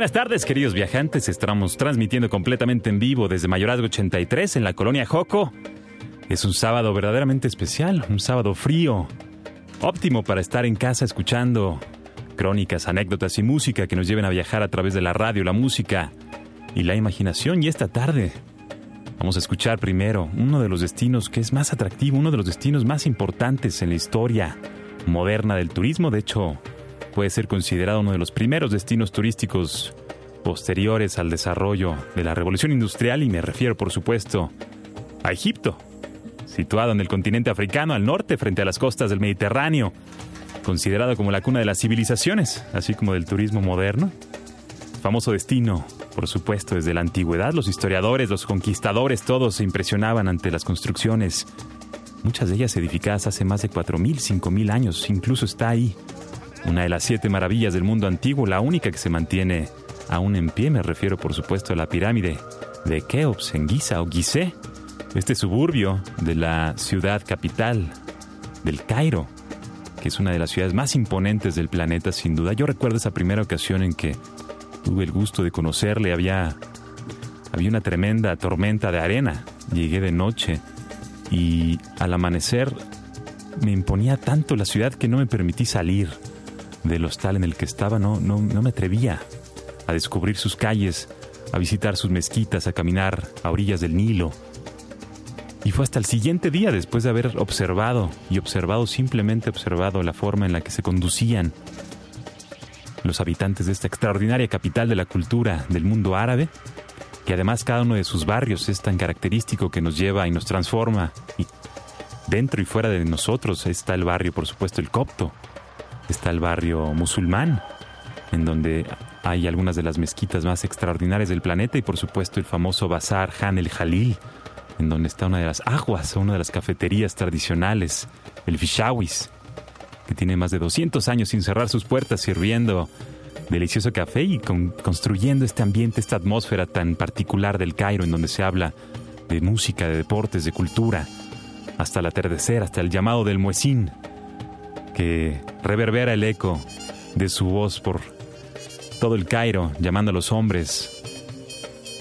Buenas tardes, queridos viajantes. Estamos transmitiendo completamente en vivo desde Mayorazgo 83 en la colonia Joco. Es un sábado verdaderamente especial, un sábado frío, óptimo para estar en casa escuchando crónicas, anécdotas y música que nos lleven a viajar a través de la radio, la música y la imaginación. Y esta tarde vamos a escuchar primero uno de los destinos que es más atractivo, uno de los destinos más importantes en la historia moderna del turismo. De hecho, puede ser considerado uno de los primeros destinos turísticos posteriores al desarrollo de la revolución industrial y me refiero por supuesto a Egipto, situado en el continente africano al norte frente a las costas del Mediterráneo, considerado como la cuna de las civilizaciones, así como del turismo moderno. Famoso destino, por supuesto, desde la antigüedad, los historiadores, los conquistadores, todos se impresionaban ante las construcciones, muchas de ellas edificadas hace más de 4.000, 5.000 años, incluso está ahí una de las siete maravillas del mundo antiguo, la única que se mantiene aún en pie, me refiero por supuesto a la pirámide de Keops en Giza o Gizeh, este suburbio de la ciudad capital del Cairo, que es una de las ciudades más imponentes del planeta sin duda. Yo recuerdo esa primera ocasión en que tuve el gusto de conocerle, había, había una tremenda tormenta de arena, llegué de noche y al amanecer me imponía tanto la ciudad que no me permití salir del hostal en el que estaba, no, no, no me atrevía a descubrir sus calles, a visitar sus mezquitas, a caminar a orillas del Nilo. Y fue hasta el siguiente día, después de haber observado y observado, simplemente observado la forma en la que se conducían los habitantes de esta extraordinaria capital de la cultura del mundo árabe, que además cada uno de sus barrios es tan característico que nos lleva y nos transforma. Y dentro y fuera de nosotros está el barrio, por supuesto, el copto, está el barrio musulmán, en donde hay algunas de las mezquitas más extraordinarias del planeta y por supuesto el famoso Bazar Han el Jalil, en donde está una de las aguas, una de las cafeterías tradicionales, el Fishawis, que tiene más de 200 años sin cerrar sus puertas sirviendo delicioso café y construyendo este ambiente, esta atmósfera tan particular del Cairo en donde se habla de música, de deportes, de cultura, hasta el atardecer, hasta el llamado del muezín, que reverbera el eco de su voz por todo el Cairo, llamando a los hombres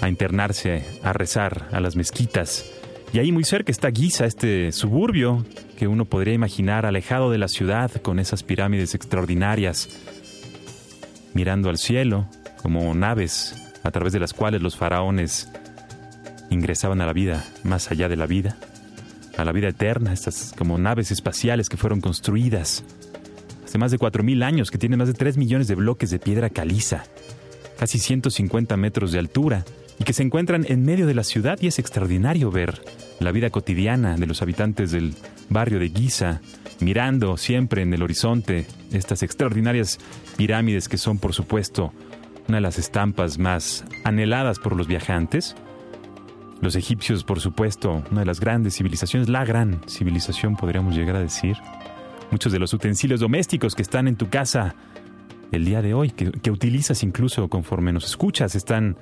a internarse, a rezar a las mezquitas. Y ahí muy cerca está Giza, este suburbio que uno podría imaginar alejado de la ciudad con esas pirámides extraordinarias, mirando al cielo como naves a través de las cuales los faraones ingresaban a la vida más allá de la vida a la vida eterna, estas como naves espaciales que fueron construidas. Hace más de 4.000 años, que tienen más de 3 millones de bloques de piedra caliza, casi 150 metros de altura, y que se encuentran en medio de la ciudad y es extraordinario ver la vida cotidiana de los habitantes del barrio de Giza, mirando siempre en el horizonte estas extraordinarias pirámides que son, por supuesto, una de las estampas más anheladas por los viajantes, los egipcios, por supuesto, una de las grandes civilizaciones, la gran civilización podríamos llegar a decir. Muchos de los utensilios domésticos que están en tu casa el día de hoy, que, utilizas incluso conforme nos escuchas, están,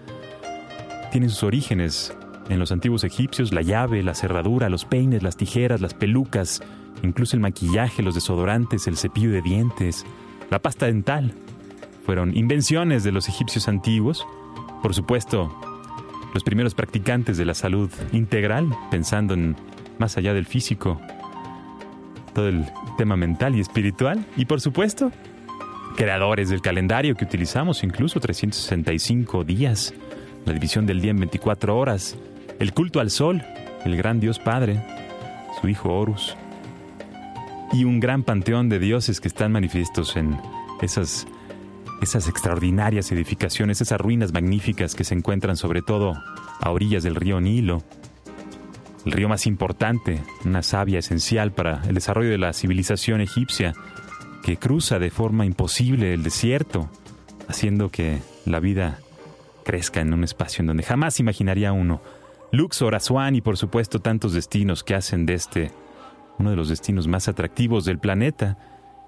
tienen sus orígenes en los antiguos egipcios, la llave, la cerradura, los peines, las tijeras, las pelucas, incluso el maquillaje, los desodorantes, el cepillo de dientes, la pasta dental. Fueron invenciones de los egipcios antiguos. Por supuesto, los primeros practicantes de la salud integral, pensando en más allá del físico, todo el tema mental y espiritual, y por supuesto, creadores del calendario que utilizamos, incluso 365 días, la división del día en 24 horas, el culto al sol, el gran Dios Padre, su hijo Horus, y un gran panteón de dioses que están manifiestos en esas esas extraordinarias edificaciones, esas ruinas magníficas que se encuentran sobre todo a orillas del río Nilo, el río más importante, una savia esencial para el desarrollo de la civilización egipcia, que cruza de forma imposible el desierto, haciendo que la vida crezca en un espacio en donde jamás imaginaría uno. Luxor, Asuán y por supuesto tantos destinos que hacen de este uno de los destinos más atractivos del planeta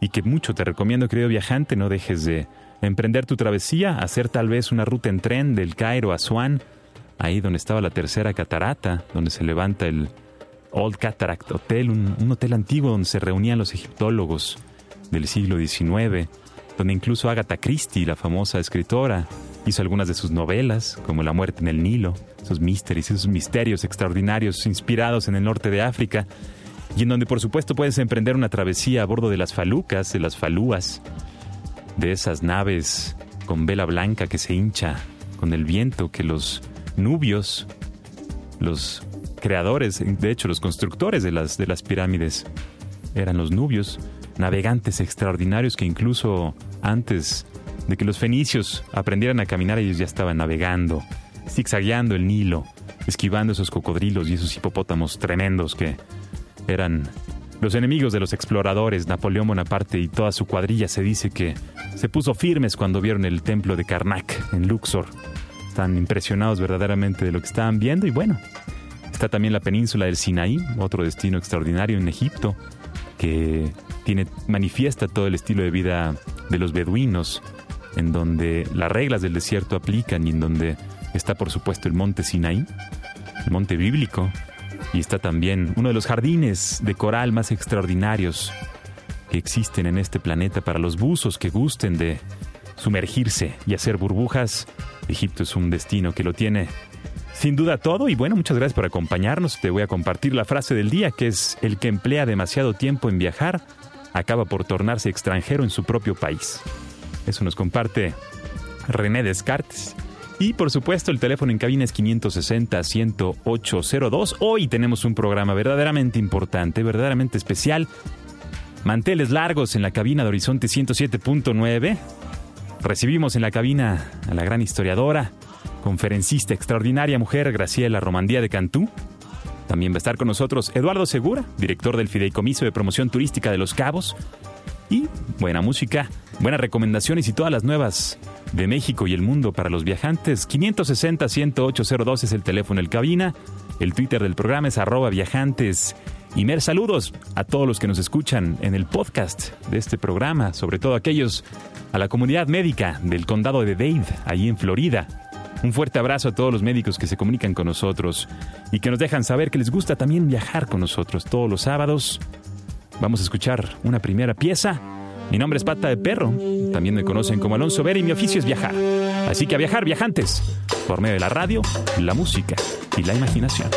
y que mucho te recomiendo, querido viajante, no dejes de emprender tu travesía, hacer tal vez una ruta en tren del Cairo a Asuán, ahí donde estaba la tercera catarata, donde se levanta el Old Cataract Hotel, un, hotel antiguo donde se reunían los egiptólogos del siglo XIX, donde incluso Agatha Christie, la famosa escritora, hizo algunas de sus novelas, como La muerte en el Nilo, sus misterios, esos misterios extraordinarios inspirados en el norte de África, y en donde por supuesto puedes emprender una travesía a bordo de las falucas, de las falúas, de esas naves con vela blanca que se hincha con el viento, que los nubios, los creadores, de hecho los constructores de las, de las pirámides, eran los nubios, navegantes extraordinarios que incluso antes de que los fenicios aprendieran a caminar ellos ya estaban navegando, zigzagueando el Nilo, esquivando esos cocodrilos y esos hipopótamos tremendos que eran los enemigos de los exploradores, Napoleón Bonaparte y toda su cuadrilla se dice que se puso firmes cuando vieron el templo de Karnak en Luxor. Están impresionados verdaderamente de lo que estaban viendo y bueno, está también la península del Sinaí, otro destino extraordinario en Egipto que tiene manifiesta todo el estilo de vida de los beduinos, en donde las reglas del desierto aplican y en donde está por supuesto el monte Sinaí, el monte bíblico, y está también uno de los jardines de coral más extraordinarios que existen en este planeta para los buzos que gusten de sumergirse y hacer burbujas. Egipto es un destino que lo tiene sin duda todo y bueno, muchas gracias por acompañarnos. Te voy a compartir la frase del día que es el que emplea demasiado tiempo en viajar acaba por tornarse extranjero en su propio país. Eso nos comparte René Descartes. Y por supuesto, el teléfono en cabina es 560-10802. Hoy tenemos un programa verdaderamente importante, verdaderamente especial. Manteles largos en la cabina de Horizonte 107.9. Recibimos en la cabina a la gran historiadora, conferencista extraordinaria mujer Graciela Romandía de Cantú. También va a estar con nosotros Eduardo Segura, director del Fideicomiso de Promoción Turística de Los Cabos. Y buena música, buenas recomendaciones y todas las nuevas de México y el mundo para los viajantes. 560-10802 es el teléfono el cabina. El Twitter del programa es arroba viajantes. Y mer saludos a todos los que nos escuchan en el podcast de este programa, sobre todo aquellos a la comunidad médica del condado de Dade, ahí en Florida. Un fuerte abrazo a todos los médicos que se comunican con nosotros y que nos dejan saber que les gusta también viajar con nosotros todos los sábados. Vamos a escuchar una primera pieza mi nombre es Pata de Perro, también me conocen como Alonso Vera y mi oficio es viajar. Así que a viajar, viajantes, por medio de la radio, la música y la imaginación.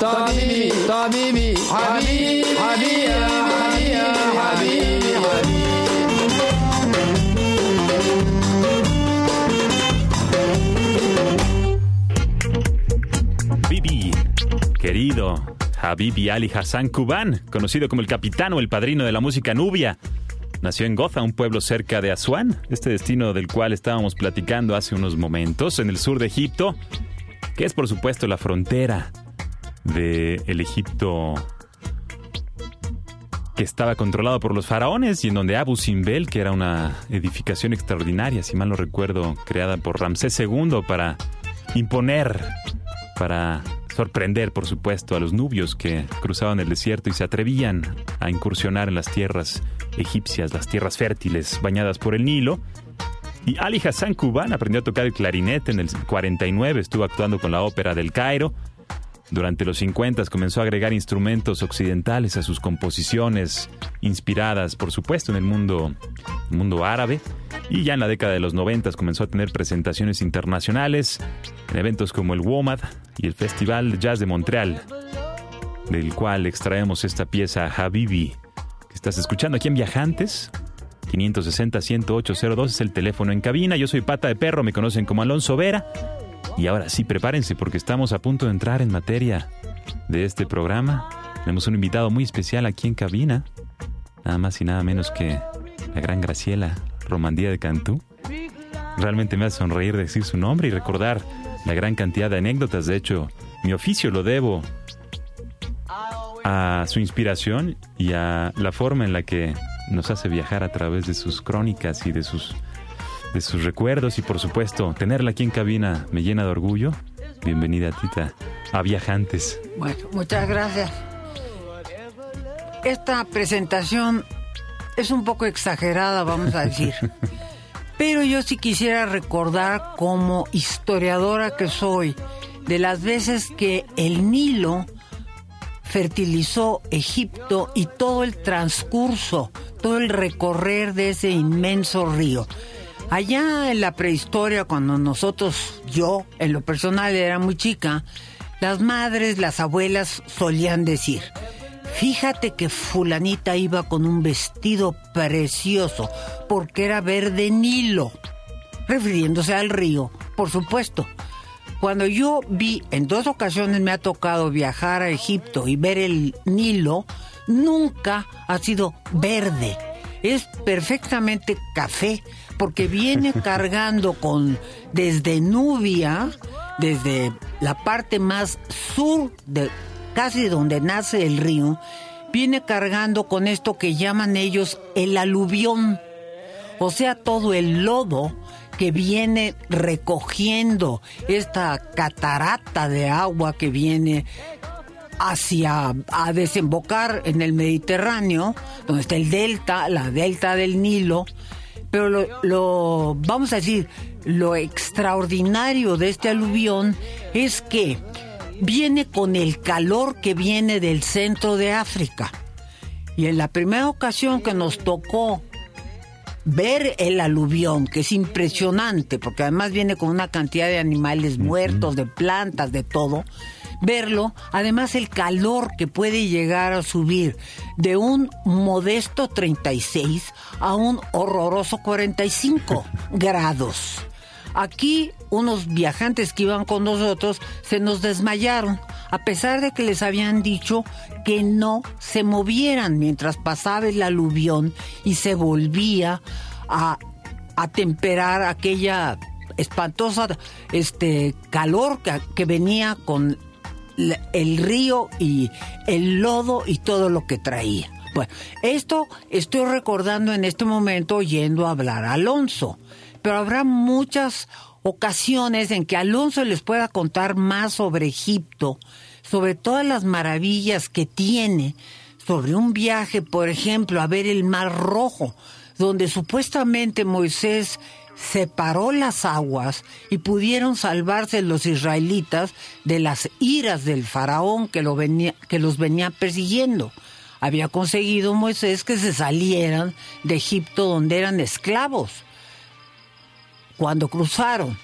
Habibi, Habibi, Habibi, Habibi, Habibi, Habibi. Bibi, querido Habibi Ali Hassan Kuban, conocido como el capitán o el padrino de la música nubia. Nació en Goza, un pueblo cerca de Asuán, este destino del cual estábamos platicando hace unos momentos, en el sur de Egipto, que es por supuesto la frontera del el Egipto que estaba controlado por los faraones y en donde Abu Simbel, que era una edificación extraordinaria, si mal no recuerdo, creada por Ramsés II para imponer, para sorprender, por supuesto, a los nubios que cruzaban el desierto y se atrevían a incursionar en las tierras egipcias, las tierras fértiles bañadas por el Nilo. Y Ali Hassan Kuban aprendió a tocar el clarinete en el 49, estuvo actuando con la ópera del Cairo. Durante los 50 comenzó a agregar instrumentos occidentales a sus composiciones, inspiradas, por supuesto, en el mundo, mundo árabe. Y ya en la década de los 90 comenzó a tener presentaciones internacionales en eventos como el WOMAD y el Festival Jazz de Montreal, del cual extraemos esta pieza Habibi, que estás escuchando aquí en Viajantes. 560-10802 es el teléfono en cabina. Yo soy Pata de Perro, me conocen como Alonso Vera. Y ahora sí, prepárense porque estamos a punto de entrar en materia de este programa. Tenemos un invitado muy especial aquí en cabina, nada más y nada menos que la gran Graciela Romandía de Cantú. Realmente me hace sonreír decir su nombre y recordar la gran cantidad de anécdotas. De hecho, mi oficio lo debo a su inspiración y a la forma en la que nos hace viajar a través de sus crónicas y de sus de sus recuerdos y por supuesto tenerla aquí en cabina me llena de orgullo. Bienvenida Tita a Viajantes. Bueno, muchas gracias. Esta presentación es un poco exagerada, vamos a decir. Pero yo sí quisiera recordar como historiadora que soy de las veces que el Nilo fertilizó Egipto y todo el transcurso, todo el recorrer de ese inmenso río. Allá en la prehistoria, cuando nosotros, yo en lo personal era muy chica, las madres, las abuelas solían decir, fíjate que fulanita iba con un vestido precioso porque era verde Nilo, refiriéndose al río, por supuesto. Cuando yo vi, en dos ocasiones me ha tocado viajar a Egipto y ver el Nilo, nunca ha sido verde. Es perfectamente café, porque viene cargando con desde Nubia, desde la parte más sur de casi donde nace el río, viene cargando con esto que llaman ellos el aluvión, o sea, todo el lodo que viene recogiendo esta catarata de agua que viene hacia a desembocar en el Mediterráneo, donde está el delta, la delta del Nilo, pero lo, lo vamos a decir, lo extraordinario de este aluvión es que viene con el calor que viene del centro de África. Y en la primera ocasión que nos tocó ver el aluvión, que es impresionante, porque además viene con una cantidad de animales muertos, de plantas, de todo, verlo, además el calor que puede llegar a subir de un modesto 36 a un horroroso 45 grados. Aquí unos viajantes que iban con nosotros se nos desmayaron, a pesar de que les habían dicho que no se movieran mientras pasaba el aluvión y se volvía a, a temperar aquella espantosa este calor que, que venía con el río y el lodo y todo lo que traía. Bueno, esto estoy recordando en este momento oyendo hablar a Alonso, pero habrá muchas ocasiones en que Alonso les pueda contar más sobre Egipto, sobre todas las maravillas que tiene, sobre un viaje, por ejemplo, a ver el Mar Rojo, donde supuestamente Moisés separó las aguas y pudieron salvarse los israelitas de las iras del faraón que, lo venía, que los venía persiguiendo. Había conseguido Moisés que se salieran de Egipto donde eran esclavos. Cuando cruzaron,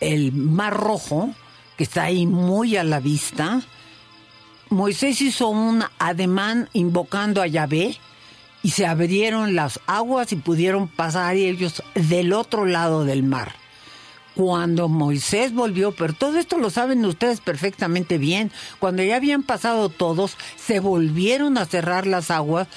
el Mar Rojo, que está ahí muy a la vista, Moisés hizo un ademán invocando a Yahvé y se abrieron las aguas y pudieron pasar ellos del otro lado del mar. Cuando Moisés volvió, pero todo esto lo saben ustedes perfectamente bien, cuando ya habían pasado todos, se volvieron a cerrar las aguas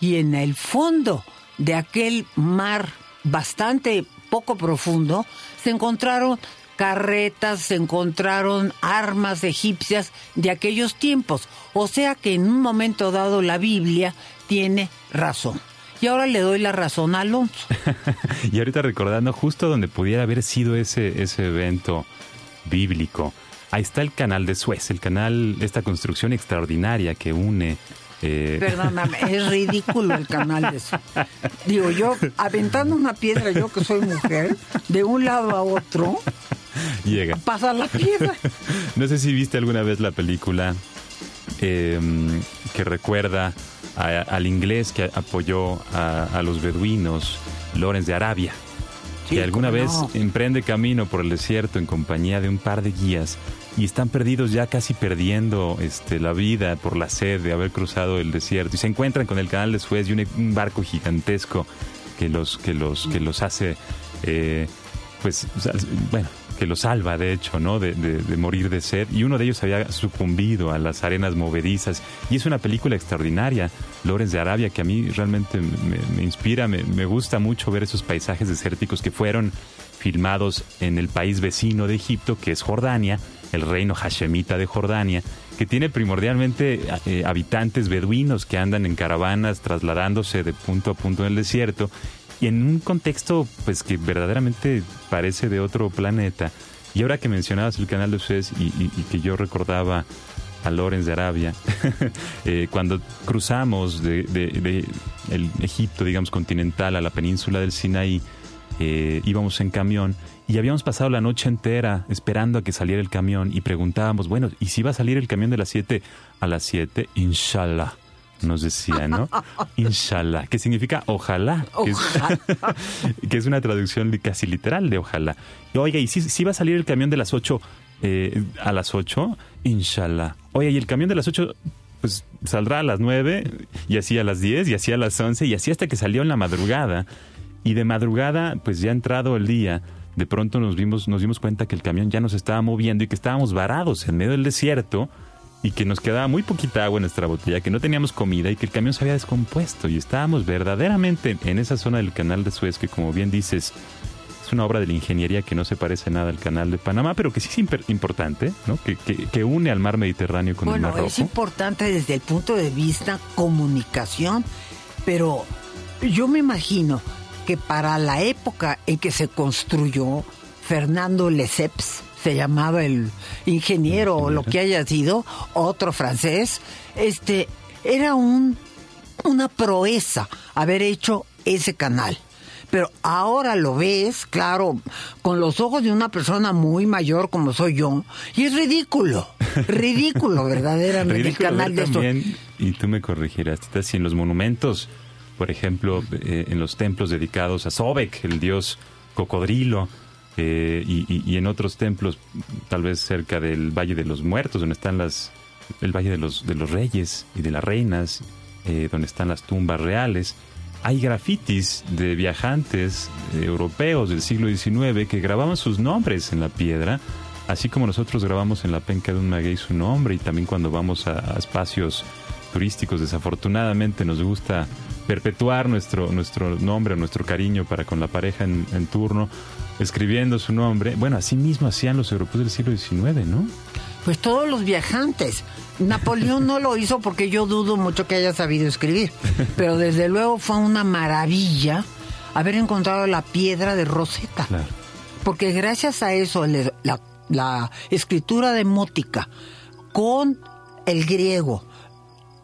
y en el fondo de aquel mar bastante poco profundo se encontraron carretas, se encontraron armas egipcias de aquellos tiempos. O sea que en un momento dado la Biblia tiene razón. Y ahora le doy la razón a Alonso. y ahorita recordando justo donde pudiera haber sido ese, ese evento bíblico. Ahí está el canal de Suez, el canal, esta construcción extraordinaria que une eh... Perdóname, es ridículo el canal de Suez. Digo, yo aventando una piedra, yo que soy mujer, de un lado a otro, llega. Pasa la piedra. no sé si viste alguna vez la película em, que recuerda al inglés que apoyó a, los beduinos, Lorenz de Arabia. que alguna vez emprende camino por el desierto en compañía de un par de guías y están perdidos ya casi perdiendo este, la vida por la sed de haber cruzado el desierto y se encuentran con el canal de Suez y un, barco gigantesco que los que los que los hace eh, pues bueno que lo salva, de hecho, ¿no? De, morir de sed. Y uno de ellos había sucumbido a las arenas movedizas. Y es una película extraordinaria, Lorenz de Arabia, que a mí realmente me, inspira, me, me, gusta mucho ver esos paisajes desérticos que fueron filmados en el país vecino de Egipto, que es Jordania, el reino hashemita de Jordania, que tiene primordialmente eh, habitantes beduinos que andan en caravanas trasladándose de punto a punto en el desierto y en un contexto pues que verdaderamente parece de otro planeta. Y ahora que mencionabas el canal de Suez y, que yo recordaba a Lorenz de Arabia, eh, cuando cruzamos de, el Egipto, digamos, continental a la península del Sinaí, eh, íbamos en camión y habíamos pasado la noche entera esperando a que saliera el camión y preguntábamos, bueno, ¿y si va a salir el camión de las 7 a las 7? Inshallah nos decía, ¿no? Inshallah, que significa ojalá, Que, es, una traducción casi literal de ojalá. Oiga, ¿y si, va a salir el camión de las 8 eh, a las 8? Inshallah. Oiga, ¿y el camión de las 8 pues saldrá a las 9 y así a las 10 y así a las 11 y así hasta que salió en la madrugada? Y de madrugada, pues ya entrado el día, de pronto nos vimos, nos dimos cuenta que el camión ya nos estaba moviendo y que estábamos varados en medio del desierto y que nos quedaba muy poquita agua en nuestra botella, que no teníamos comida y que el camión se había descompuesto y estábamos verdaderamente en esa zona del canal de Suez que como bien dices es una obra de la ingeniería que no se parece nada al canal de Panamá, pero que sí es importante, ¿no? que, que, une al mar Mediterráneo con el mar Rojo. Es importante desde el punto de vista comunicación, pero yo me imagino que para la época en que se construyó Fernando Lesseps, se llamaba el ingeniero o lo que haya sido, otro francés, este, era un, una proeza haber hecho ese canal. Pero ahora lo ves, claro, con los ojos de una persona muy mayor como soy yo, y es ridículo, ridículo verdaderamente el canal de también, Y tú me corregirás, si en los monumentos, por ejemplo, eh, en los templos dedicados a Sobek, el dios cocodrilo, eh, y, en otros templos, tal vez cerca del Valle de los Muertos, donde están las, el Valle de los, de los Reyes y de las Reinas, eh, donde están las tumbas reales, hay grafitis de viajantes eh, europeos del siglo XIX que grababan sus nombres en la piedra, así como nosotros grabamos en la penca de un maguey su nombre y también cuando vamos a, espacios turísticos. Desafortunadamente nos gusta perpetuar nuestro, nuestro nombre, nuestro cariño para con la pareja en, en turno escribiendo su nombre. Bueno, así mismo hacían los europeos del siglo XIX, ¿no? Pues todos los viajantes. Napoleón no lo hizo porque yo dudo mucho que haya sabido escribir, pero desde luego fue una maravilla haber encontrado la piedra de Rosetta. Porque gracias a eso la, la escritura demótica con el griego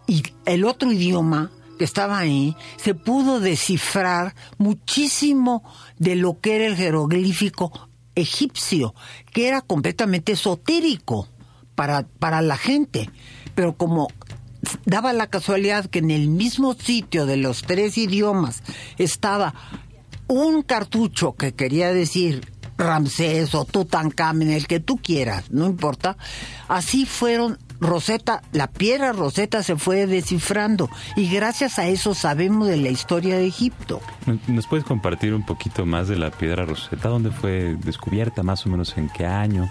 y el otro idioma que estaba ahí, se pudo descifrar muchísimo de lo que era el jeroglífico egipcio, que era completamente esotérico para, para la gente. Pero como daba la casualidad que en el mismo sitio de los tres idiomas estaba un cartucho que quería decir Ramsés o Tutankamen, el que tú quieras, no importa. Así fueron Rosetta, la piedra Rosetta se fue descifrando y gracias a eso sabemos de la historia de Egipto. ¿Nos puedes compartir un poquito más de la piedra Rosetta? ¿Dónde fue descubierta? ¿Más o menos en qué año?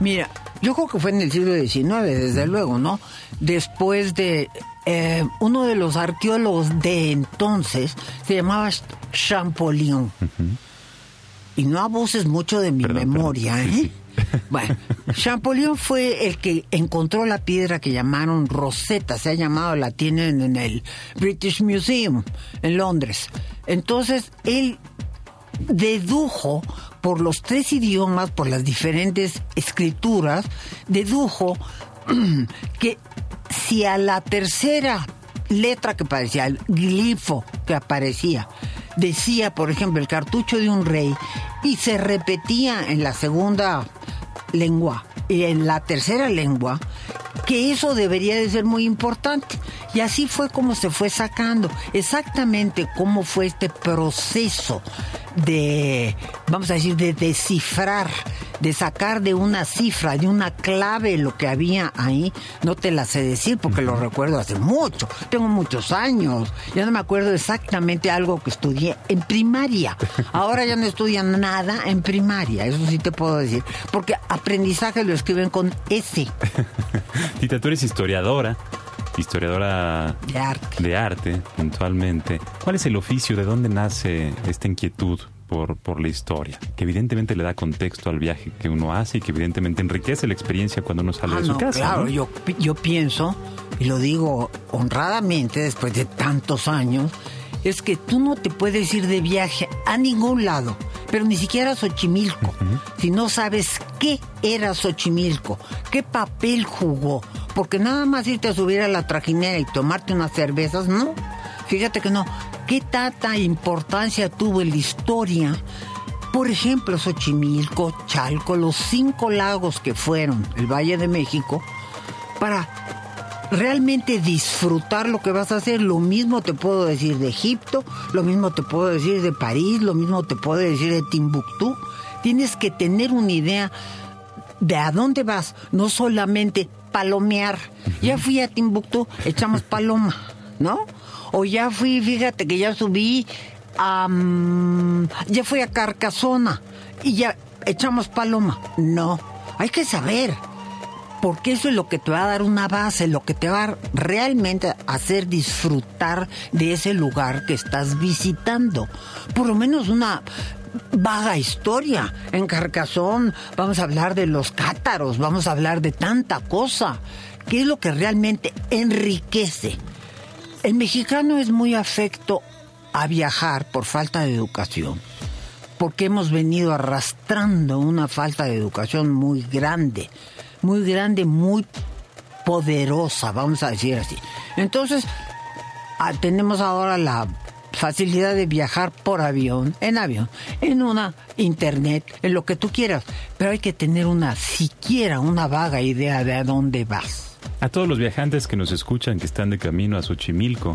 Mira, yo creo que fue en el siglo XIX, desde luego, ¿no? Después de eh, uno de los arqueólogos de entonces se llamaba Champollion. Y no abuses mucho de mi Perdón, memoria, perdón. Sí, ¿eh? Bueno, Champollion fue el que encontró la piedra que llamaron Rosetta, se ha llamado, la tienen en el British Museum en Londres. Entonces, él dedujo por los tres idiomas, por las diferentes escrituras, dedujo que si a la tercera letra que parecía, el glifo que aparecía, decía, por ejemplo, el cartucho de un rey, y se repetía en la segunda lengua y en la tercera lengua, que eso debería de ser muy importante. Y así fue como se fue sacando, exactamente cómo fue este proceso de, vamos a decir, de descifrar, de sacar de una cifra, de una clave lo que había ahí. No te la sé decir porque lo recuerdo hace mucho, tengo muchos años, ya no me acuerdo exactamente algo que estudié en primaria. Ahora ya no estudian nada en primaria, eso sí te puedo decir, porque aprendizaje lo escriben con S. Tita, tú eres historiadora, historiadora de arte. de arte, puntualmente. ¿Cuál es el oficio? ¿De dónde nace esta inquietud por, por la historia? Que evidentemente le da contexto al viaje que uno hace y que evidentemente enriquece la experiencia cuando uno sale Ah, de su no, casa. claro, ¿no? yo, yo pienso, y lo digo honradamente después de tantos años, es que tú no te puedes ir de viaje a ningún lado, pero ni siquiera a Xochimilco, si no sabes qué era Xochimilco, qué papel jugó, porque nada más irte a subir a la trajinera y tomarte unas cervezas, no, fíjate que no, qué tanta importancia tuvo en la historia por ejemplo, Xochimilco, Chalco, los cinco lagos que fueron el Valle de México, para realmente disfrutar lo que vas a hacer. Lo mismo te puedo decir de Egipto, lo mismo te puedo decir de París, lo mismo te puedo decir de Timbuktu. Tienes que tener una idea de a dónde vas, no solamente palomear. Ya fui a Timbuktu, echamos paloma, ¿no? O ya fui, fíjate que ya subí a... ya fui a Carcasona y ya echamos paloma. No, hay que saber. Porque eso es lo que te va a dar una base, lo que te va a realmente hacer disfrutar de ese lugar que estás visitando. Por lo menos una vaga historia. En Carcasón vamos a hablar de los cátaros, vamos a hablar de tanta cosa. ¿Qué es lo que realmente enriquece? El mexicano es muy afecto a viajar por falta de educación porque hemos venido arrastrando una falta de educación muy grande, muy grande, muy poderosa, vamos a decir así. Entonces, ah, tenemos ahora la facilidad de viajar por avión, en avión, en una internet, en lo que tú quieras, pero hay que tener una, siquiera una vaga idea de a dónde vas. A todos los viajantes que nos escuchan, que están de camino a Xochimilco,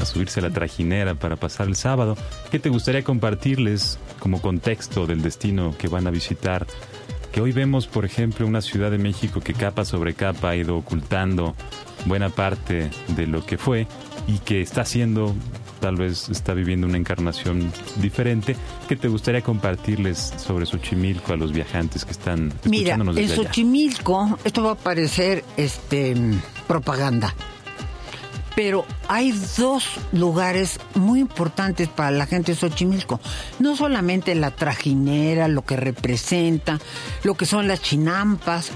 a subirse a la trajinera para pasar el sábado, ¿qué te gustaría compartirles como contexto del destino que van a visitar? Que hoy vemos, por ejemplo, una Ciudad de México que capa sobre capa ha ido ocultando buena parte de lo que fue y que está haciendo, tal vez está viviendo una encarnación diferente. ¿Qué te gustaría compartirles sobre Xochimilco a los viajantes que están Mira, escuchándonos en desde allá? Xochimilco, esto va a parecer este, propaganda, pero hay dos lugares muy importantes para la gente de Xochimilco. No solamente la trajinera, lo que representa, lo que son las chinampas,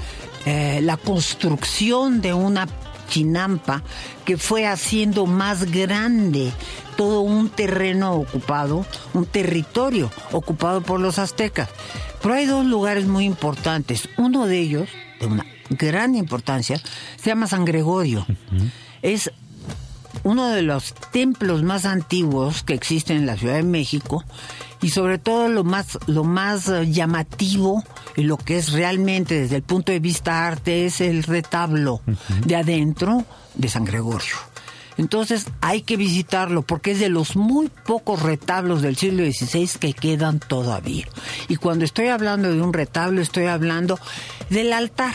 eh, la construcción de una chinampa que fue haciendo más grande todo un terreno ocupado, un territorio ocupado por los aztecas. Pero hay dos lugares muy importantes. Uno de ellos, de una gran importancia, se llama San Gregorio. Es uno de los templos más antiguos que existen en la Ciudad de México y sobre todo lo más lo más eh, llamativo y lo que es realmente desde el punto de vista arte es el retablo de adentro de San Gregorio. Entonces hay que visitarlo porque es de los muy pocos retablos del siglo XVI que quedan todavía. Y cuando estoy hablando de un retablo, estoy hablando del altar.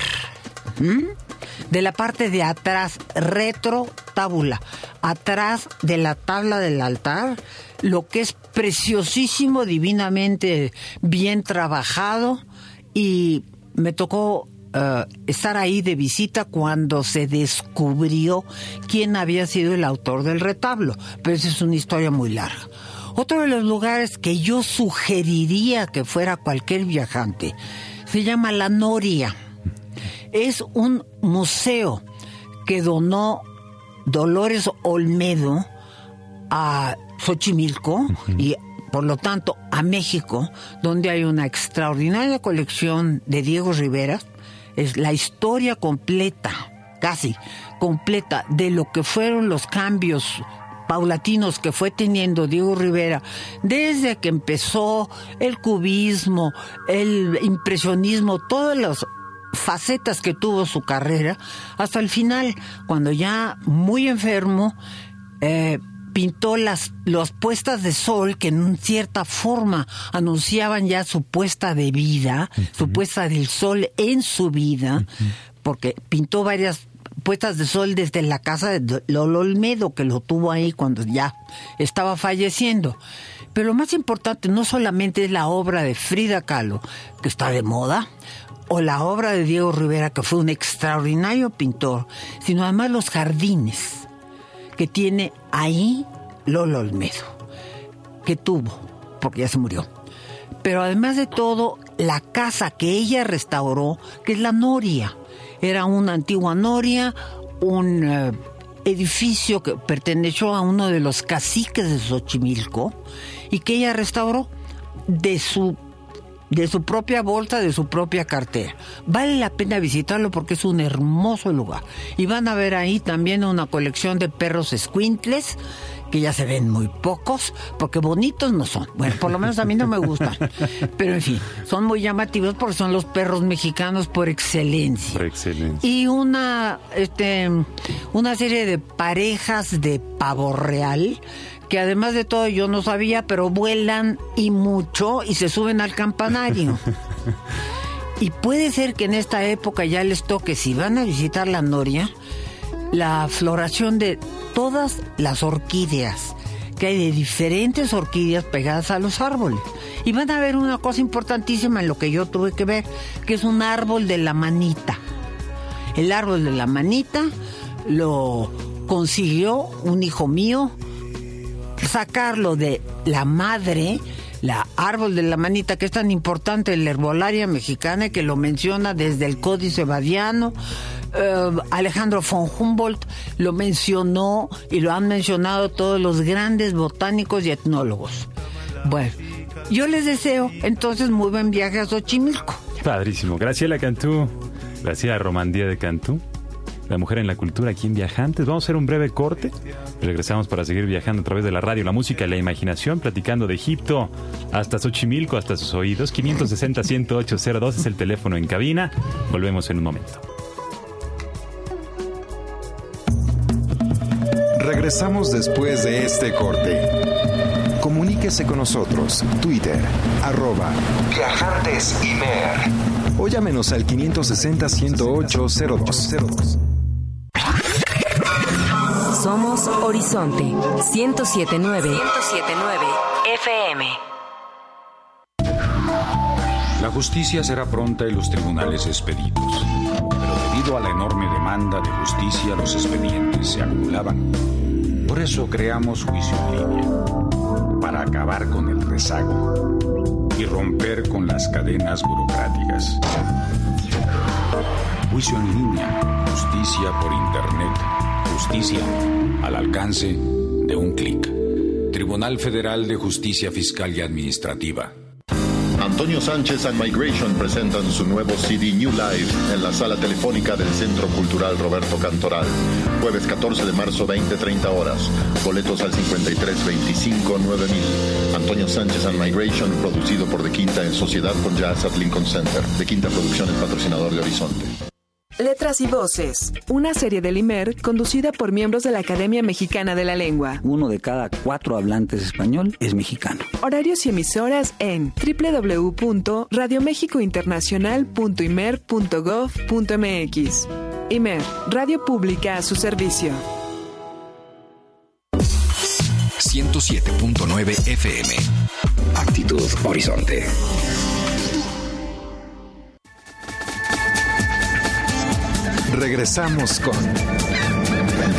De la parte de atrás, retro tábula, atrás de la tabla del altar, lo que es preciosísimo, divinamente bien trabajado y me tocó eh, estar ahí de visita cuando se descubrió quién había sido el autor del retablo, pero esa es una historia muy larga. Otro de los lugares que yo sugeriría que fuera cualquier viajante se llama La Noria. Es un museo que donó Dolores Olmedo a Xochimilco y por lo tanto a México, donde hay una extraordinaria colección de Diego Rivera. Es la historia completa, casi completa, de lo que fueron los cambios paulatinos que fue teniendo Diego Rivera desde que empezó el cubismo, el impresionismo, todas las facetas que tuvo su carrera, hasta el final, cuando ya muy enfermo, eh, pintó las, las puestas de sol que en cierta forma anunciaban ya su puesta de vida, su puesta del sol en su vida, porque pintó varias puestas de sol desde la casa de Lolo Olmedo, que lo tuvo ahí cuando ya estaba falleciendo. Pero lo más importante no solamente es la obra de Frida Kahlo, que está de moda, o la obra de Diego Rivera, que fue un extraordinario pintor, sino además los jardines que tiene ahí Lolo Olmedo, que tuvo, porque ya se murió. Pero además de todo, la casa que ella restauró, que es la Noria, era una antigua Noria, un eh, edificio que perteneció a uno de los caciques de Xochimilco y que ella restauró de su de su propia bolsa, de su propia cartera. Vale la pena visitarlo porque es un hermoso lugar. Y van a ver ahí también una colección de perros squintles, que ya se ven muy pocos, porque bonitos no son. Bueno, por lo menos a mí no me gustan. Pero en fin, son muy llamativos porque son los perros mexicanos por excelencia. Por excelencia. Y una, este, una serie de parejas de pavo real que además de todo yo no sabía, pero vuelan y mucho y se suben al campanario. y puede ser que en esta época ya les toque, si van a visitar la Noria, la floración de todas las orquídeas, que hay de diferentes orquídeas pegadas a los árboles. Y van a ver una cosa importantísima en lo que yo tuve que ver, que es un árbol de la manita. El árbol de la manita lo consiguió un hijo mío, sacarlo de la madre, la árbol de la manita, que es tan importante en la herbolaria mexicana que lo menciona desde el Códice Badiano. Eh, Alejandro von Humboldt lo mencionó y lo han mencionado todos los grandes botánicos y etnólogos. Bueno, yo les deseo entonces muy buen viaje a Xochimilco. Padrísimo. Graciela Cantú. Graciela Romandía de Cantú. La mujer en la cultura aquí en Viajantes. Vamos a hacer un breve corte. Regresamos para seguir viajando a través de la radio, la música y la imaginación, platicando de Egipto hasta Xochimilco, hasta sus oídos. 560-10802 es el teléfono en cabina. Volvemos en un momento. Regresamos después de este corte. Comuníquese con nosotros. Twitter, arroba Viajantes Imer. O llámenos al 560-10802. Somos Horizonte 1079 1079 FM. La justicia será pronta y los tribunales expeditos. Pero debido a la enorme demanda de justicia, los expedientes se acumulaban. Por eso creamos Juicio en Línea, para acabar con el rezago y romper con las cadenas burocráticas. Juicio en línea, justicia por Internet, justicia al alcance de un clic. Tribunal Federal de Justicia Fiscal y Administrativa. Antonio Sánchez and Migration presentan su nuevo CD New Life en la sala telefónica del Centro Cultural Roberto Cantoral. Jueves 14 de marzo, 20-30 horas. Boletos al 5325 9000. Antonio Sánchez and Migration, producido por De Quinta en sociedad con Jazz at Lincoln Center. De Quinta Producciones, patrocinador de Horizonte. Letras y Voces, una serie del IMER conducida por miembros de la Academia Mexicana de la Lengua. Uno de cada cuatro hablantes español es mexicano. Horarios y emisoras en www.radiomexicointernacional.imer.gov.mx. IMER, Radio Pública a su servicio. 107.9 FM. Actitud Horizonte. Regresamos con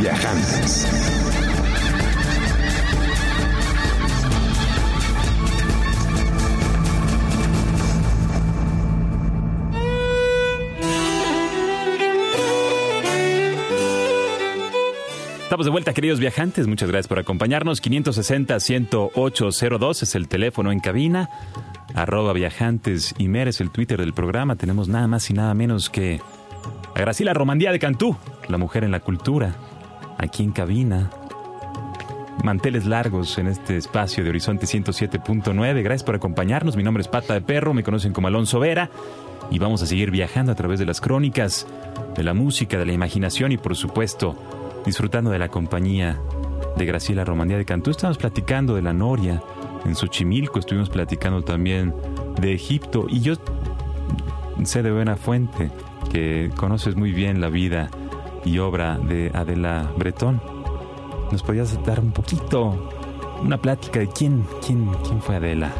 Viajantes. Estamos de vuelta, queridos viajantes. Muchas gracias por acompañarnos. 560-10802 es el teléfono en cabina. Arroba viajantes y es el Twitter del programa. Tenemos nada más y nada menos que a Graciela Romandía de Cantú, la mujer en la cultura, aquí en cabina. Manteles largos en este espacio de Horizonte 107.9. Gracias por acompañarnos. Mi nombre es Pata de Perro, me conocen como Alonso Vera. Y vamos a seguir viajando a través de las crónicas, de la música, de la imaginación y por supuesto disfrutando de la compañía de Graciela Romandía de Cantú. Estamos platicando de la Noria en Xochimilco, estuvimos platicando también de Egipto y yo sé de buena fuente que conoces muy bien la vida y obra de Adela Bretón. ¿Nos podías dar un poquito, una plática de quién, quién, quién fue Adela?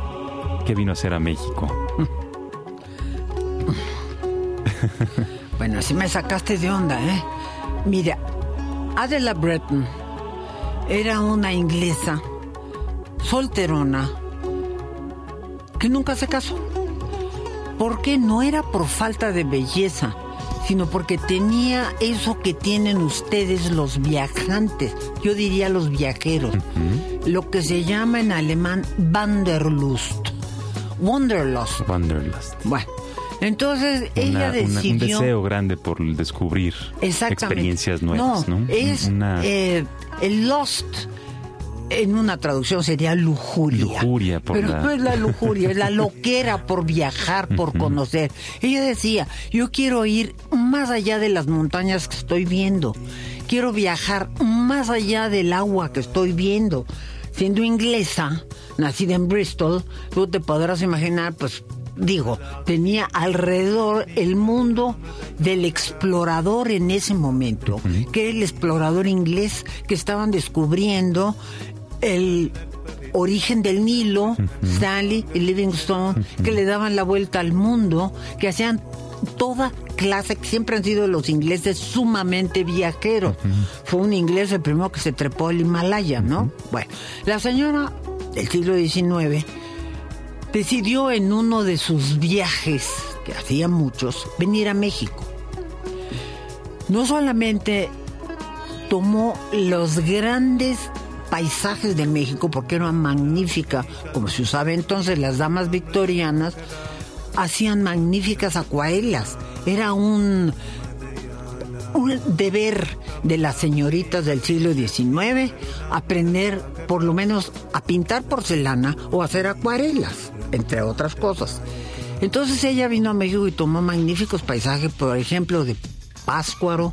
¿Qué vino a hacer a México? Bueno, así me sacaste de onda, ¿eh? Mira, Adela Breton era una inglesa solterona que nunca se casó. Porque no era por falta de belleza, sino porque tenía eso que tienen ustedes los viajantes, yo diría los viajeros, lo que se llama en alemán Wanderlust. Wanderlust. Wanderlust. Bueno, entonces ella una- decidió... un deseo grande por descubrir experiencias nuevas, ¿no? Es Una eh, el lost. En una traducción sería lujuria. Lujuria por Pero la- no es la lujuria, es la loquera por viajar, por conocer. Ella decía, yo quiero ir más allá de las montañas que estoy viendo. Quiero viajar más allá del agua que estoy viendo. Siendo inglesa, nacida en Bristol, tú te podrás imaginar, pues digo, tenía alrededor el mundo del explorador en ese momento, que era el explorador inglés que estaban descubriendo el origen del Nilo, Stanley y Livingstone, que le daban la vuelta al mundo, que hacían toda clase, que siempre han sido los ingleses sumamente viajeros. Fue un inglés el primero que se trepó al Himalaya, ¿no? Bueno, la señora del siglo XIX decidió en uno de sus viajes, que hacía muchos, venir a México. No solamente tomó los grandes paisajes de México, porque era magnífica, como se usaba entonces, las damas victorianas hacían magníficas acuarelas. Era un, un deber de las señoritas del siglo XIX aprender por lo menos a pintar porcelana o hacer acuarelas, entre otras cosas. Entonces ella vino a México y tomó magníficos paisajes, por ejemplo, de Páscuaro,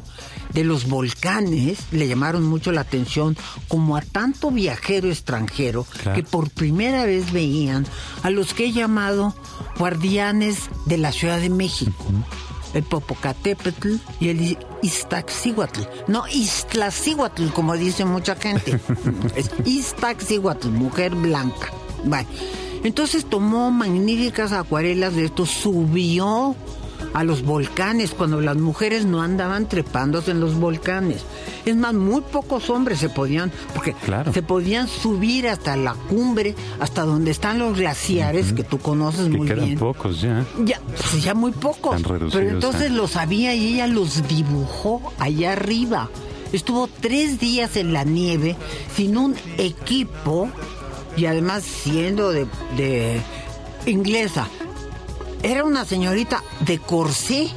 de los volcanes, le llamaron mucho la atención, como a tanto viajero extranjero, Claro. que por primera vez veían a los que he llamado guardianes de la Ciudad de México. El Popocatépetl y el Iztaccíhuatl. No, Iztaccíhuatl, como dice mucha gente. es Iztaccíhuatl, mujer blanca. Bueno, entonces tomó magníficas acuarelas de esto, subió a los volcanes cuando las mujeres no andaban trepándose en los volcanes. Es más, muy pocos hombres se podían, porque Claro. se podían subir hasta la cumbre, hasta donde están los glaciares que tú conoces que muy quedan bien. pocos ya. Ya, pues ya muy pocos. Pero entonces los sabía y ella los dibujó allá arriba. Estuvo tres días en la nieve sin un equipo y además siendo de, de inglesa. Era una señorita de corsé,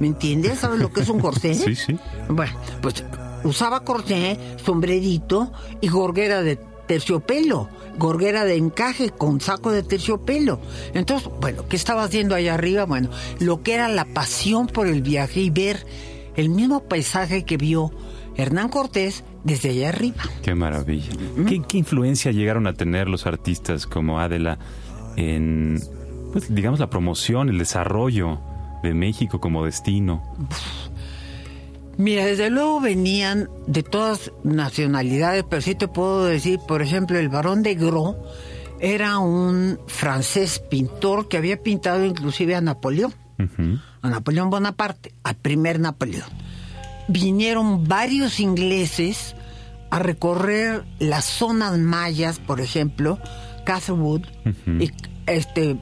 ¿me entiendes? ¿Sabes lo que es un corsé? Sí, sí. Bueno, pues usaba corsé, sombrerito y gorguera de terciopelo, gorguera de encaje con saco de terciopelo. Entonces, bueno, ¿qué estaba haciendo allá arriba? Bueno, lo que era la pasión por el viaje y ver el mismo paisaje que vio Hernán Cortés desde allá arriba. Qué maravilla. ¿Qué, qué influencia llegaron a tener los artistas como Adela en, pues, digamos, la promoción, el desarrollo de México como destino? Mira, desde luego venían de todas nacionalidades, pero sí te puedo decir, por ejemplo, el barón de Gros era un francés pintor que había pintado inclusive a Napoleón, a Napoleón Bonaparte, al primer Napoleón. Vinieron varios ingleses a recorrer las zonas mayas, por ejemplo, Catherwood, y este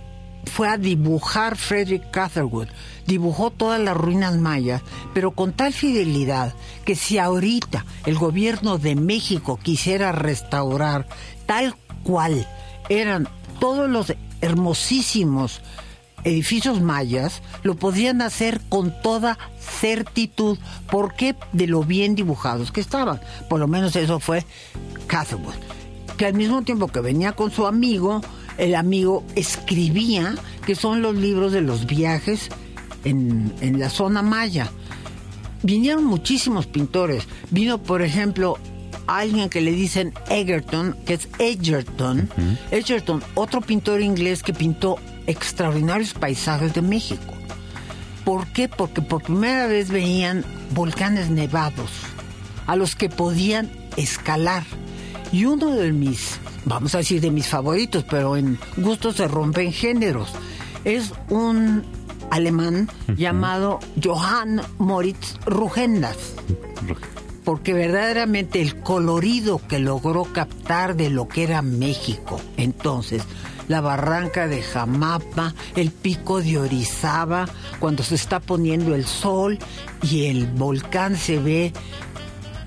fue a dibujar Frederick Catherwood, dibujó todas las ruinas mayas, pero con tal fidelidad que si ahorita el gobierno de México quisiera restaurar tal cual eran todos los hermosísimos edificios mayas, lo podían hacer con toda certitud, porque de lo bien dibujados que estaban. Por lo menos eso fue Catherwood, que al mismo tiempo que venía con su amigo, el amigo escribía, que son los libros de los viajes en, en la zona maya. Vinieron muchísimos pintores. Vino, por ejemplo, alguien que le dicen Egerton, que es Egerton. Egerton, otro pintor inglés que pintó extraordinarios paisajes de México. ¿Por qué? Porque por primera vez veían volcanes nevados a los que podían escalar. Y uno de mis, vamos a decir de mis favoritos, pero en gustos se rompen géneros, es un alemán llamado Johann Moritz Rugendas. Porque verdaderamente el colorido que logró captar de lo que era México. Entonces la barranca de Jamapa, el pico de Orizaba, cuando se está poniendo el sol y el volcán se ve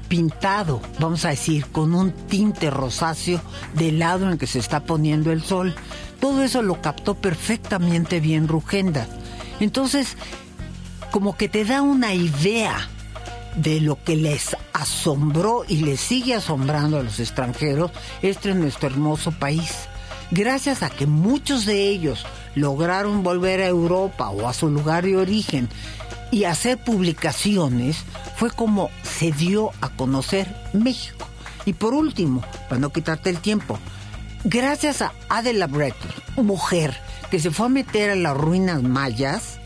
pintado, vamos a decir, con un tinte rosáceo del lado en que se está poniendo el sol. Todo eso lo captó perfectamente bien Rugenda. Entonces, como que te da una idea de lo que les asombró y les sigue asombrando a los extranjeros este es nuestro hermoso país. Gracias a que muchos de ellos lograron volver a Europa o a su lugar de origen y hacer publicaciones, fue como se dio a conocer México. Y por último, para no quitarte el tiempo, gracias a Adela Breton, mujer que se fue a meter a las ruinas mayas,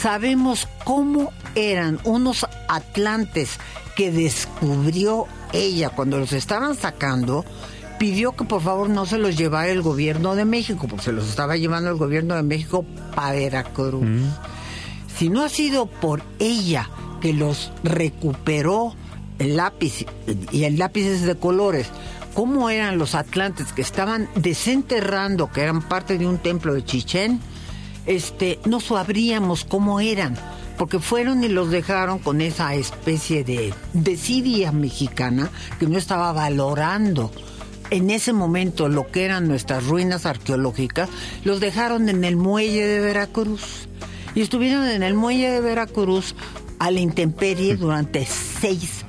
sabemos cómo eran unos atlantes que descubrió ella cuando los estaban sacando, pidió que por favor no se los llevara el gobierno de México, porque se los estaba llevando el gobierno de México para Veracruz. Si no ha sido por ella que los recuperó el lápiz y el lápiz es de colores, cómo eran los atlantes que estaban desenterrando, que eran parte de un templo de Chichén, este, no sabríamos cómo eran, porque fueron y los dejaron con esa especie de desidia mexicana que no estaba valorando en ese momento lo que eran nuestras ruinas arqueológicas, los dejaron en el muelle de Veracruz. Y estuvieron en el muelle de Veracruz a la intemperie durante seis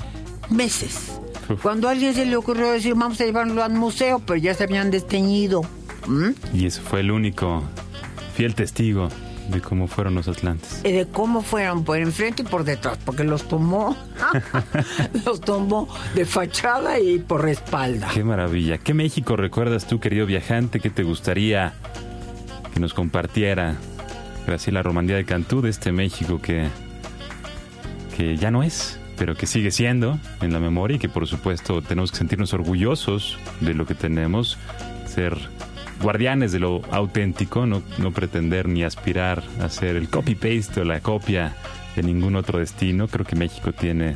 meses. Cuando a alguien se le ocurrió decir, vamos a llevarlo al museo, pero ya se habían desteñido. ¿Mm? Y ese fue el único fiel testigo de cómo fueron los atlantes. Y de cómo fueron por enfrente y por detrás, porque los tomó, los tomó de fachada y por espalda. Qué maravilla. ¿Qué México recuerdas tú, querido viajante? ¿Qué te gustaría que nos compartiera Graciela Romandía de Cantú de este México que, que ya no es, pero que sigue siendo en la memoria y que por supuesto tenemos que sentirnos orgullosos de lo que tenemos, ser guardianes de lo auténtico, no, no pretender ni aspirar a ser el copy-paste o la copia de ningún otro destino. Creo que México tiene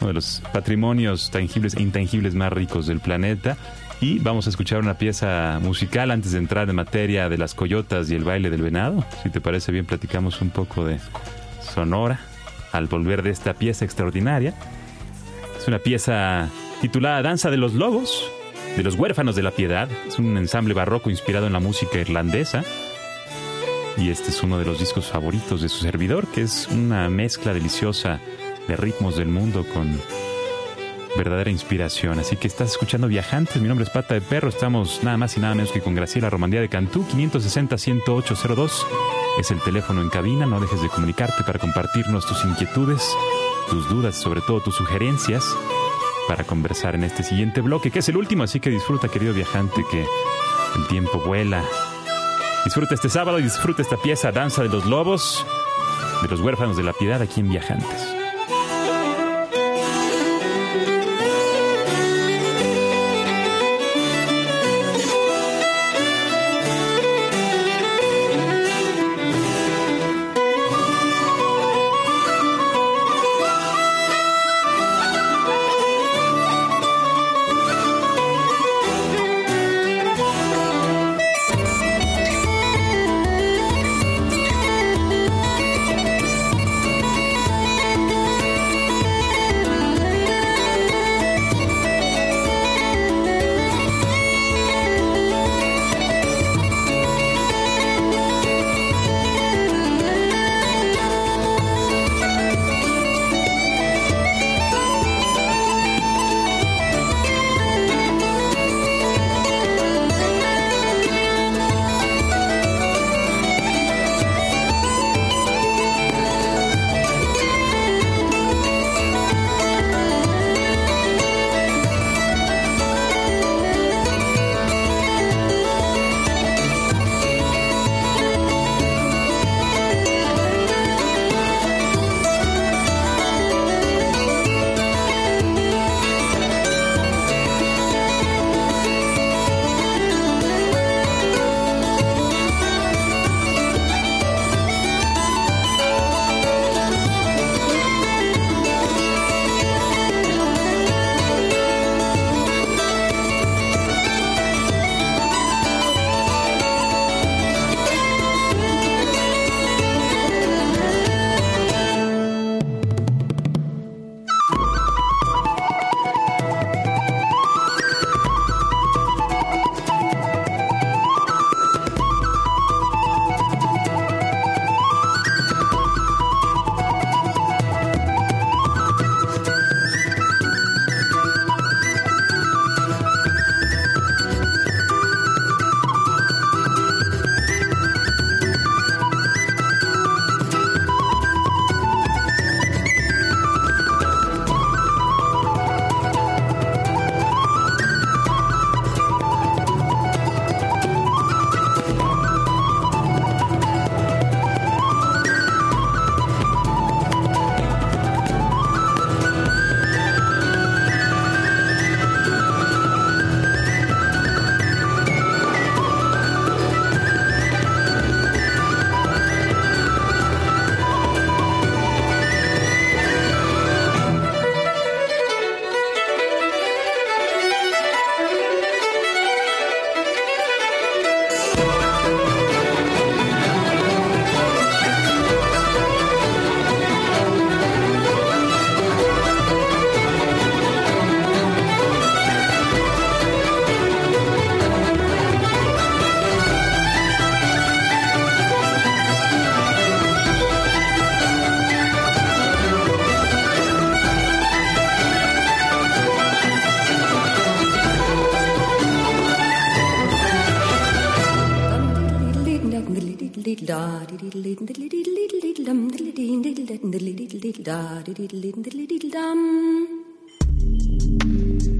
uno de los patrimonios tangibles e intangibles más ricos del planeta. Y vamos a escuchar una pieza musical antes de entrar en materia de las coyotas y el baile del venado. Si te parece bien, platicamos un poco de Sonora al volver de esta pieza extraordinaria. Es una pieza titulada Danza de los Lobos, de los Huérfanos de la Piedad. Es un ensamble barroco inspirado en la música irlandesa. Y este es uno de los discos favoritos de su servidor, que es una mezcla deliciosa de ritmos del mundo con verdadera inspiración. Así que estás escuchando Viajantes, mi nombre es Pata de Perro, estamos nada más y nada menos que con Graciela Romandía de Cantú, 560-10802 es el teléfono en cabina, no dejes de comunicarte para compartirnos tus inquietudes, tus dudas, sobre todo tus sugerencias, para conversar en este siguiente bloque, que es el último, así que disfruta querido viajante, que el tiempo vuela. Disfruta este sábado y disfruta esta pieza Danza de los Lobos, de los huérfanos de la piedad aquí en Viajantes.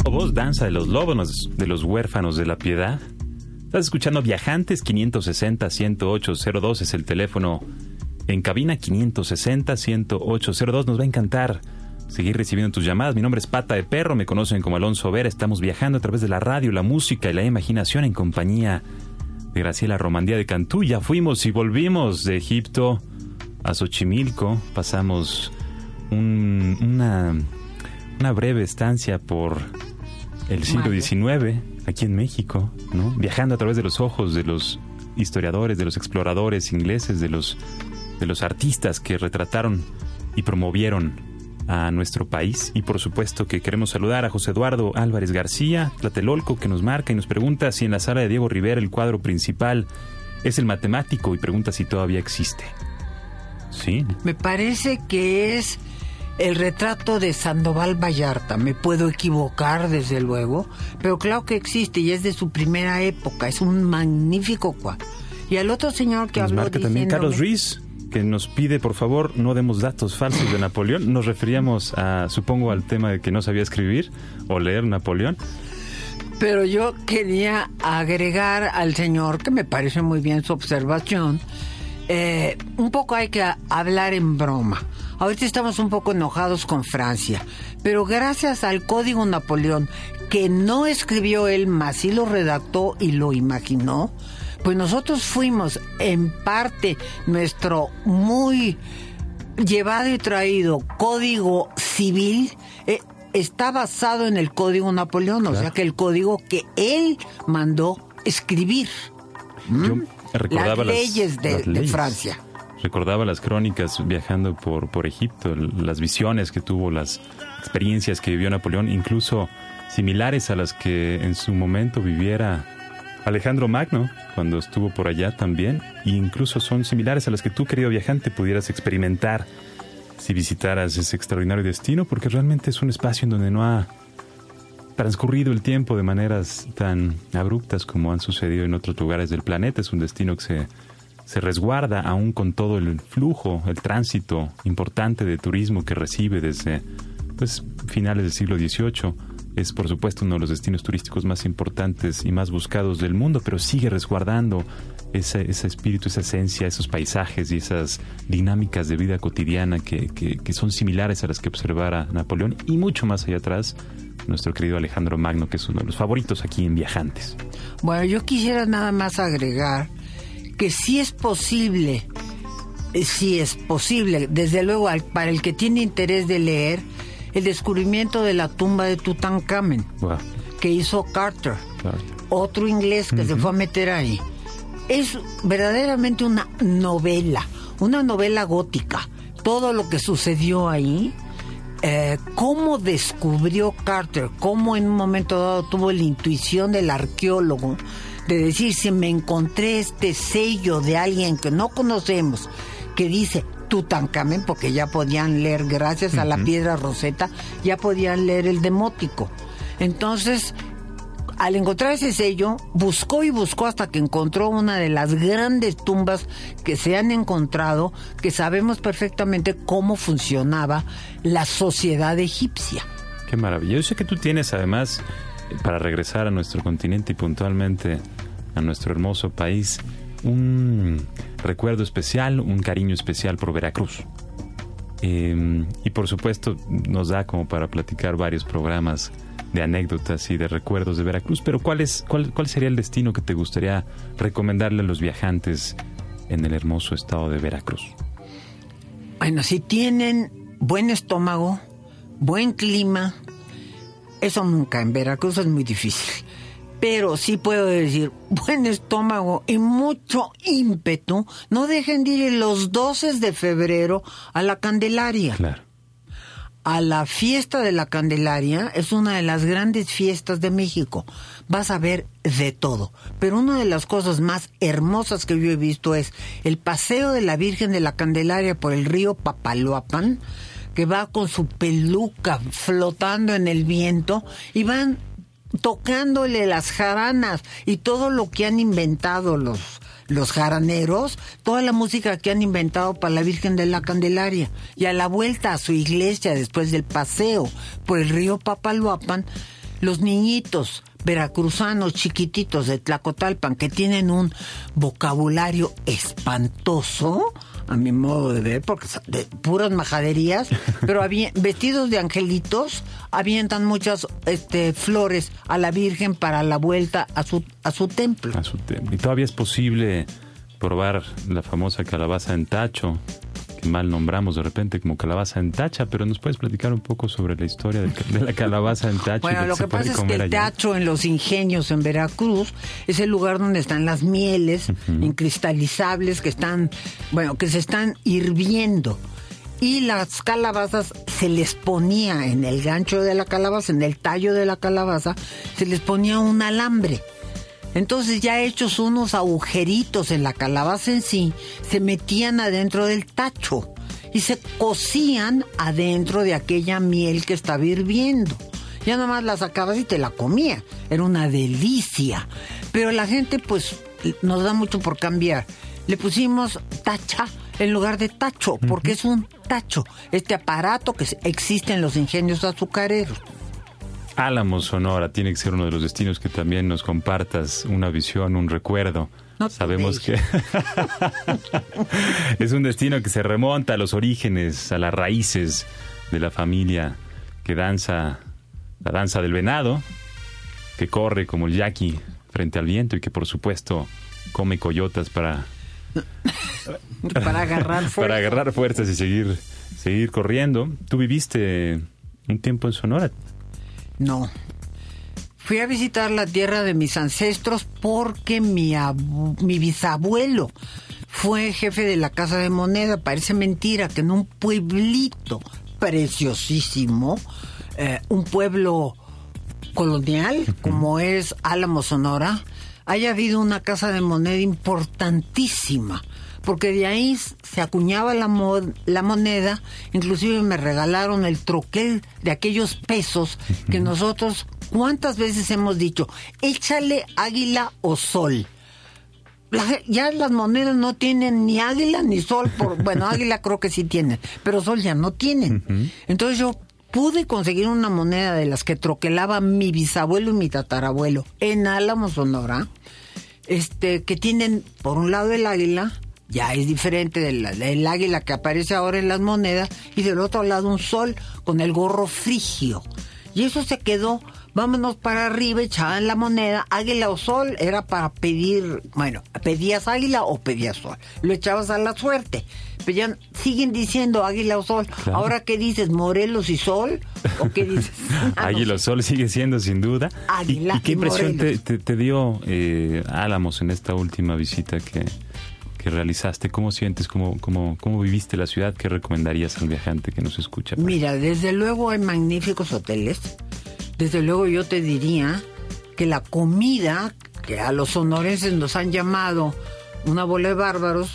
Voz danza de los lobos, de los huérfanos de la piedad. Estás escuchando Viajantes 560-10802 es el teléfono en cabina 560-10802. Nos va a encantar seguir recibiendo tus llamadas. Mi nombre es Pata de Perro, me conocen como Alonso Vera. Estamos viajando a través de la radio, la música y la imaginación en compañía de Graciela Romandía de Cantú. Ya fuimos y volvimos de Egipto a Xochimilco. Pasamos una, una breve estancia por el siglo XIX aquí en México, ¿no? Viajando a través de los ojos de los historiadores, de los exploradores ingleses, de los, de los artistas que retrataron y promovieron a nuestro país. Y por supuesto que queremos saludar a José Eduardo Álvarez García, Tlatelolco, que nos marca y nos pregunta si en la sala de Diego Rivera el cuadro principal es el matemático y pregunta si todavía existe. Sí. Me parece que es el retrato de Sandoval Vallarta. Me puedo equivocar, desde luego, pero claro que existe y es de su primera época. Es un magnífico cuadro. Y al otro señor que Nos habló marca también Carlos Ruiz, que nos pide, por favor, no demos datos falsos de Napoleón. Nos referíamos a, supongo, al tema de que no sabía escribir o leer Napoleón. Pero yo quería agregar al señor, que me parece muy bien su observación, eh, un poco hay que hablar en broma. Ahorita estamos un poco enojados con Francia, pero gracias al Código Napoleón, que no escribió él, más sí lo redactó y lo imaginó, pues nosotros fuimos en parte nuestro muy llevado y traído código civil eh, está basado en el código Napoleón, o sea que el código que él mandó escribir. Yo recordaba Las leyes de- las de leyes. Francia. Recordaba las crónicas viajando por, por Egipto, las visiones que tuvo, las experiencias que vivió Napoleón, incluso similares a las que en su momento viviera Alejandro Magno cuando estuvo por allá también, e incluso son similares a las que tú, querido viajante, pudieras experimentar si visitaras ese extraordinario destino, porque realmente es un espacio en donde no ha transcurrido el tiempo de maneras tan abruptas como han sucedido en otros lugares del planeta. Es un destino que se, se resguarda aún con todo el flujo, el tránsito importante de turismo que recibe desde pues, finales del siglo XVIII. Es por supuesto uno de los destinos turísticos más importantes y más buscados del mundo, pero sigue resguardando ese, ese espíritu, esa esencia, esos paisajes y esas dinámicas de vida cotidiana que, que- son similares a las que observara Napoleón y mucho más allá atrás nuestro querido Alejandro Magno, que es uno de los favoritos aquí en Viajantes. Bueno, yo quisiera nada más agregar que sí es posible, eh, sí es posible, desde luego para el que tiene interés de leer, el descubrimiento de la tumba de Tutankamen Wow, que hizo Carter. otro inglés que se fue a meter ahí. Es verdaderamente una novela, una novela gótica. Todo lo que sucedió ahí, eh, cómo descubrió Carter, cómo en un momento dado tuvo la intuición del arqueólogo de decir, si me encontré este sello de alguien que no conocemos, que dice Tutankamen, porque ya podían leer, gracias a la piedra roseta, ya podían leer el demótico. Entonces, al encontrar ese sello, buscó y buscó hasta que encontró una de las grandes tumbas que se han encontrado, que sabemos perfectamente cómo funcionaba la sociedad egipcia. Qué maravilla. Yo sé que tú tienes además, para regresar a nuestro continente y puntualmente a nuestro hermoso país, un recuerdo especial, un cariño especial por Veracruz. Eh, y por supuesto nos da como para platicar varios programas de anécdotas y de recuerdos de Veracruz, pero ¿cuál, es, cuál, cuál sería el destino que te gustaría recomendarle a los viajantes en el hermoso estado de Veracruz? Bueno, si tienen buen estómago, buen clima, eso nunca en Veracruz es muy difícil. Pero sí puedo decir, buen estómago y mucho ímpetu, no dejen de ir los 12 de febrero a la Candelaria. Claro. a la fiesta de la Candelaria es una de las grandes fiestas de México. Vas a ver de todo. Pero una de las cosas más hermosas que yo he visto es el paseo de la Virgen de la Candelaria por el río Papaloapan, que va con su peluca flotando en el viento y van tocándole las jaranas y todo lo que han inventado los los jaraneros, toda la música que han inventado para la Virgen de la Candelaria. Y a la vuelta a su iglesia, después del paseo por el río Papaloapan, los niñitos veracruzanos chiquititos de Tlacotalpan que tienen un vocabulario espantoso, a mi modo de ver, porque de puras majaderías, pero vestidos de angelitos, avientan muchas este, flores a la Virgen para la vuelta a su, a su templo. a su templo. Y todavía es posible probar la famosa calabaza en tacho, mal nombramos de repente como calabaza en tacha, pero nos puedes platicar un poco sobre la historia de, de la calabaza en tacho. y Bueno, lo que pasa es que el allá. teatro en los ingenios en Veracruz es el lugar donde están las mieles incristalizables que están, bueno, que se están hirviendo. Y las calabazas se les ponía en el gancho de la calabaza, en el tallo de la calabaza, se les ponía un alambre. Entonces ya hechos unos agujeritos en la calabaza en sí, se metían adentro del tacho. y se cocían adentro de aquella miel que estaba hirviendo. Ya nomás la sacabas y te la comía. Era una delicia. Pero la gente pues nos da mucho por cambiar. Le pusimos tacha en lugar de tacho, porque es un tacho, este aparato que existe en los ingenios azucareros. Álamo, Sonora, tiene que ser uno de los destinos que también nos compartas una visión, un recuerdo. Sabemos que es un destino que se remonta a los orígenes, a las raíces de la familia que danza la danza del venado, que corre como el yaqui frente al viento y que por supuesto come coyotas para para agarrar fuerzas. para agarrar fuerzas y seguir seguir corriendo. ¿Tú viviste un tiempo en Sonora? No. Fui a visitar la tierra de mis ancestros porque mi, mi bisabuelo fue jefe de la Casa de Moneda. Parece mentira que en un pueblito preciosísimo, eh, un pueblo colonial como es Álamo Sonora, haya habido una casa de moneda importantísima porque de ahí se acuñaba la, la moneda, inclusive me regalaron el troquel de aquellos pesos que nosotros, ¿cuántas veces hemos dicho? Échale águila o sol. ya las monedas no tienen ni águila ni sol, por, bueno, águila creo que sí tienen, pero sol ya no tienen. Entonces yo pude conseguir una moneda de las que troquelaba mi bisabuelo y mi tatarabuelo en Álamo, Sonora, este, que tienen por un lado el águila ya es diferente del, águila que aparece ahora en las monedas y del otro lado un sol con el gorro frigio. Y eso se quedó, vámonos para arriba, echaban la moneda, águila o sol, era para pedir, bueno, pedías águila o pedías sol, lo echabas a la suerte. Pero ya siguen diciendo águila o sol. Ahora, ¿qué dices? ¿Morelos y sol? ¿O qué dices? Ah, águila o sol sigue siendo sin duda. Águila ¿Y, qué impresión te, dio eh, Álamos en esta última visita que, que realizaste? ¿Cómo sientes? ¿Cómo, cómo, cómo viviste la ciudad? ¿Qué recomendarías al viajante que nos escucha? Mira, desde luego hay magníficos hoteles. Desde luego yo te diría que la comida, que a los sonorenses nos han llamado una bola de bárbaros,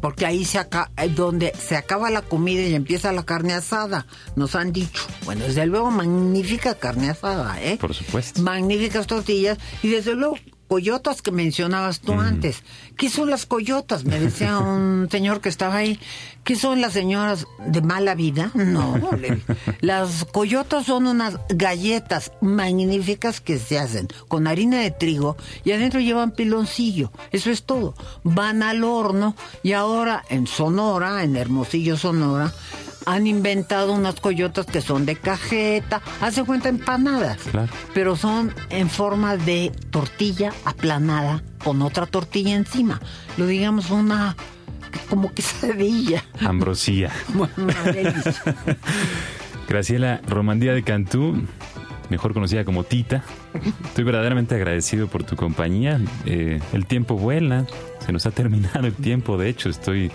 porque ahí se acaba, donde se acaba la comida y empieza la carne asada, nos han dicho. Bueno, desde luego magnífica carne asada, ¿eh? Por supuesto. Magníficas tortillas y desde luego coyotas que mencionabas tú antes. ¿Qué son las coyotas? Me decía un señor que estaba ahí. ¿Qué son las señoras de mala vida? No, las coyotas son unas galletas magníficas que se hacen con harina de trigo y adentro llevan piloncillo. Eso es todo. Van al horno y ahora en Sonora, en Hermosillo, Sonora, han inventado unas coyotas que son de cajeta, hace cuenta empanadas, pero son en forma de tortilla aplanada con otra tortilla encima. Lo digamos una como quesadilla. Ambrosía. Graciela Romandía de Cantú, mejor conocida como Tita. Estoy verdaderamente agradecido por tu compañía. Eh, el tiempo vuela, se nos ha terminado el tiempo, de hecho estoy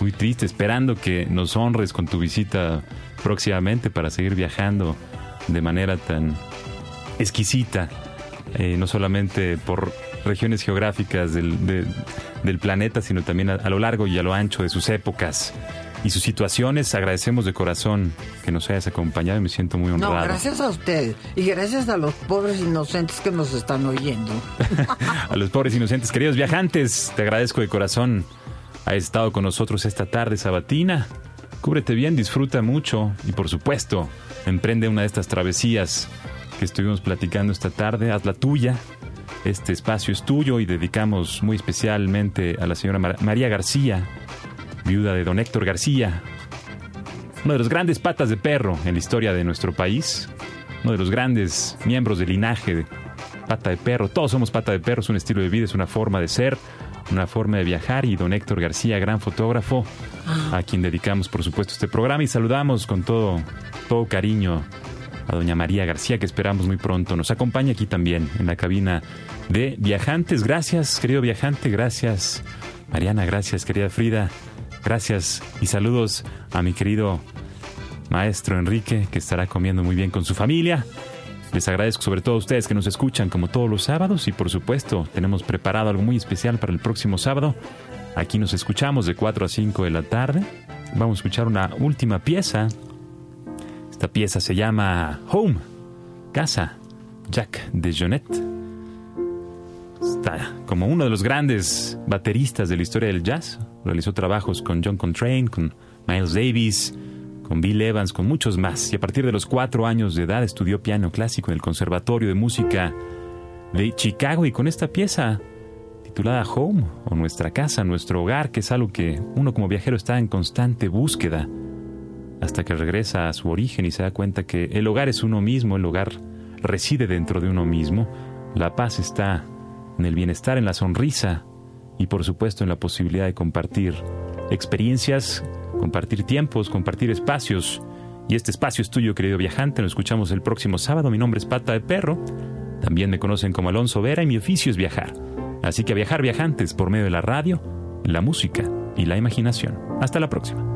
muy triste, esperando que nos honres con tu visita próximamente para seguir viajando de manera tan exquisita, eh, no solamente por regiones geográficas del, del planeta, sino también a, lo largo y a lo ancho de sus épocas y sus situaciones. Agradecemos de corazón que nos hayas acompañado y me siento muy honrado. No, gracias a usted y gracias a los pobres inocentes que nos están oyendo. a los pobres inocentes, queridos viajantes, te agradezco de corazón ha estado con nosotros esta tarde sabatina. Cúbrete bien, disfruta mucho y por supuesto, emprende una de estas travesías que estuvimos platicando esta tarde, haz la tuya. Este espacio es tuyo y dedicamos muy especialmente a la señora María García, viuda de don Héctor García, uno de los grandes patas de perro en la historia de nuestro país, uno de los grandes miembros del linaje de pata de perro. Todos somos pata de perro, es un estilo de vida, es una forma de ser una forma de viajar y don Héctor García, gran fotógrafo, a quien dedicamos por supuesto este programa y saludamos con todo, todo cariño a doña María García que esperamos muy pronto nos acompaña aquí también en la cabina de viajantes. Gracias, querido viajante, gracias Mariana, gracias querida Frida, gracias y saludos a mi querido maestro Enrique que estará comiendo muy bien con su familia. Les agradezco sobre todo a ustedes que nos escuchan como todos los sábados y por supuesto tenemos preparado algo muy especial para el próximo sábado. Aquí nos escuchamos de 4 a 5 de la tarde vamos a escuchar una última pieza. Esta pieza se llama Home, Casa, Jack de Jonet. Está como uno de los grandes bateristas de la historia del jazz. Realizó trabajos con John Coltrane, con Miles Davis, con Bill Evans, con muchos más. Y a partir de los cuatro años de edad estudió piano clásico en el Conservatorio de Música de Chicago y con esta pieza titulada Home o Nuestra Casa, Nuestro Hogar, que es algo que uno como viajero está en constante búsqueda hasta que regresa a su origen y se da cuenta que el hogar es uno mismo, el hogar reside dentro de uno mismo, la paz está en el bienestar, en la sonrisa y por supuesto en la posibilidad de compartir experiencias, compartir tiempos, compartir espacios. Y este espacio es tuyo, querido viajante. Nos escuchamos el próximo sábado. Mi nombre es Pata de Perro. También me conocen como Alonso Vera y mi oficio es viajar. Así que a viajar viajantes por medio de la radio, la música y la imaginación. Hasta la próxima.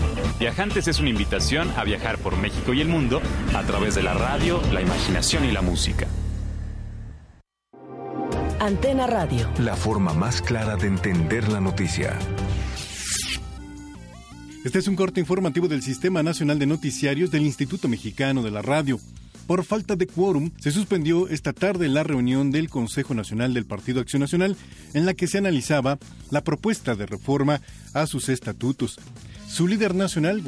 Viajantes es una invitación a viajar por México y el mundo a través de la radio, la imaginación y la música. Antena Radio. La forma más clara de entender la noticia. Este es un corte informativo del Sistema Nacional de Noticiarios del Instituto Mexicano de la Radio. Por falta de quórum, se suspendió esta tarde la reunión del Consejo Nacional del Partido Acción Nacional en la que se analizaba la propuesta de reforma a sus estatutos. Su líder nacional